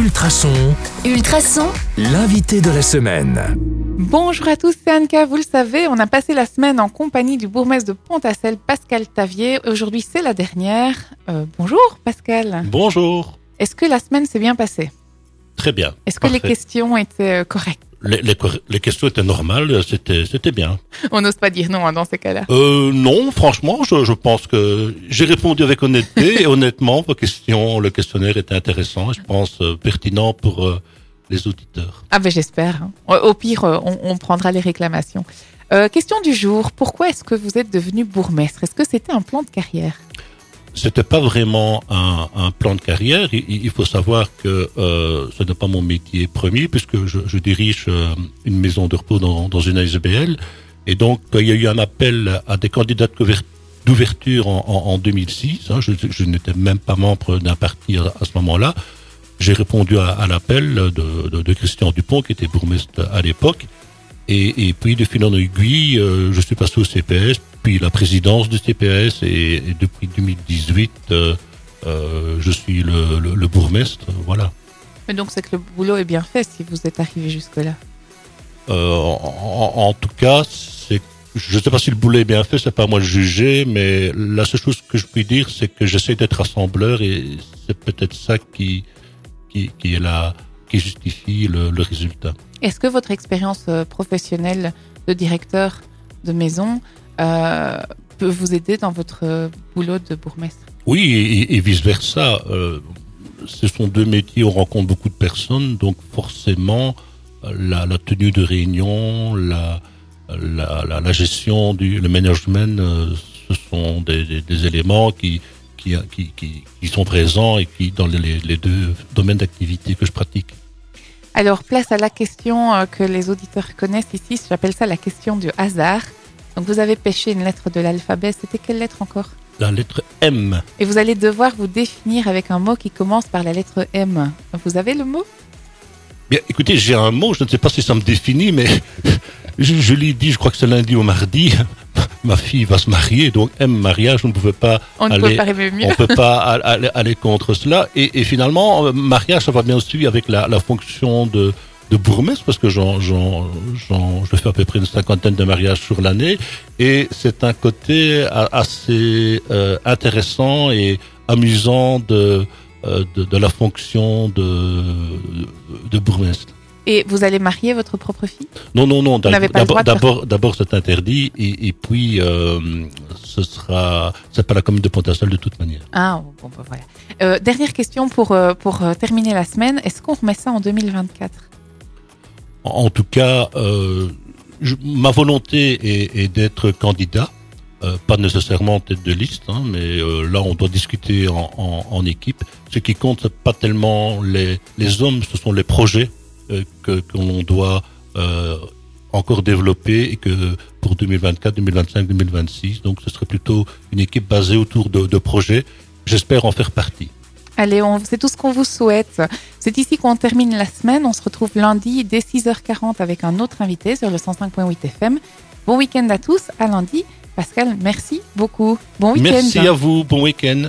Ultrason, Ultrason, l'invité de la semaine. Bonjour à tous, c'est Anka. Vous le savez, on a passé la semaine en compagnie du bourgmestre de Pontacelle, Pascal Tavier. Aujourd'hui, c'est la dernière. Euh, bonjour, Pascal. Bonjour. Est-ce que la semaine s'est bien passée? Très bien. Est-ce que les questions étaient euh, correctes? Les, les les questions étaient normales, c'était c'était bien. On n'ose pas dire non hein, dans ces cas-là. Euh, non, franchement, je, je pense que j'ai répondu avec honnêteté et honnêtement, vos questions, le questionnaire était intéressant et je pense euh, pertinent pour euh, les auditeurs. Ah ben j'espère. hein. Au pire, euh, on, on prendra les réclamations. Euh, question du jour. Pourquoi est-ce que vous êtes devenu bourgmestre? Est-ce que c'était un plan de carrière? C'était pas vraiment un, plan de carrière. Il, faut savoir que euh, ce n'est pas mon métier premier puisque je, dirige euh, une maison de repos dans, une ASBL. Et donc, il y a eu un appel à des candidats d'ouverture en, en, en 2006. hein. je n'étais même pas membre d'un parti à, ce moment-là. J'ai répondu à, l'appel de, Christian Dupont, qui était bourgmestre à l'époque. Et, et puis, de fil en aiguille, euh, je suis passé au CPS, puis la présidence du CPS, et, et depuis 2018, euh, euh, je suis le, le, le bourgmestre. Voilà. Mais donc c'est que le boulot est bien fait si vous êtes arrivé jusque-là. Euh, en, tout cas, je ne sais pas si le boulot est bien fait, c'est pas à moi de juger, mais la seule chose que je puis dire, c'est que j'essaie d'être rassembleur, et c'est peut-être ça qui, qui, qui est la, qui justifie le, le résultat. Est-ce que votre expérience professionnelle de directeur de maison peut vous aider dans votre euh, boulot de bourgmestre Oui, et, et vice versa. Euh, ce sont deux métiers où on rencontre beaucoup de personnes, donc forcément euh, la, la tenue de réunion, la, la, la, la gestion du le management, euh, ce sont des, des, des éléments qui, qui, qui, qui, qui sont présents et qui dans les, les deux domaines d'activité que je pratique. Alors, place à la question euh, que les auditeurs connaissent ici. J'appelle ça la question du hasard. Donc, vous avez pêché une lettre de l'alphabet. C'était quelle lettre encore? La lettre M. Et vous allez devoir vous définir avec un mot qui commence par la lettre M. Vous avez le mot? Bien, écoutez, j'ai un mot, je ne sais pas si ça me définit, mais je, je l'ai dit, je crois que c'est lundi ou mardi. Ma fille va se marier, donc M mariage, on ne pouvait pas On ne aller, peut pas rêver mieux. on peut pas al- aller, aller contre cela. Et, et finalement, euh, mariage, ça va bien suivre avec la, la fonction de, de bourgmestre, parce que j'en, j'en, j'en- je fais à peu près une cinquantaine de mariages sur l'année, et c'est un côté assez euh, intéressant et amusant de, euh, de, de la fonction de, de bourgmestre. Et vous allez marier votre propre fille? Non, non, non. D'abord, d'abord, d'abord, c'est interdit, et, et puis euh, ce sera, c'est pas la commune de Pontacelle de toute manière. Ah, bon, bah, voilà. Euh, dernière question pour, pour terminer la semaine. Est-ce qu'on remet ça en 2024 En, tout cas, euh, ma volonté est, d'être candidat, euh, pas nécessairement tête de liste, hein, mais euh, là, on doit discuter en, équipe. Ce qui compte, pas tellement les, hommes, ce sont les projets euh, que l'on doit encore développer et que pour 2024, 2025, 2026, donc ce serait plutôt une équipe basée autour de projets. J'espère en faire partie. Allez, c'est tout ce qu'on vous souhaite. C'est ici qu'on termine la semaine. On se retrouve lundi dès 6h40 avec un autre invité sur le 105.8 FM. Bon week-end à tous. À lundi. Pascal, merci beaucoup. Bon week-end. Merci à vous, bon week-end.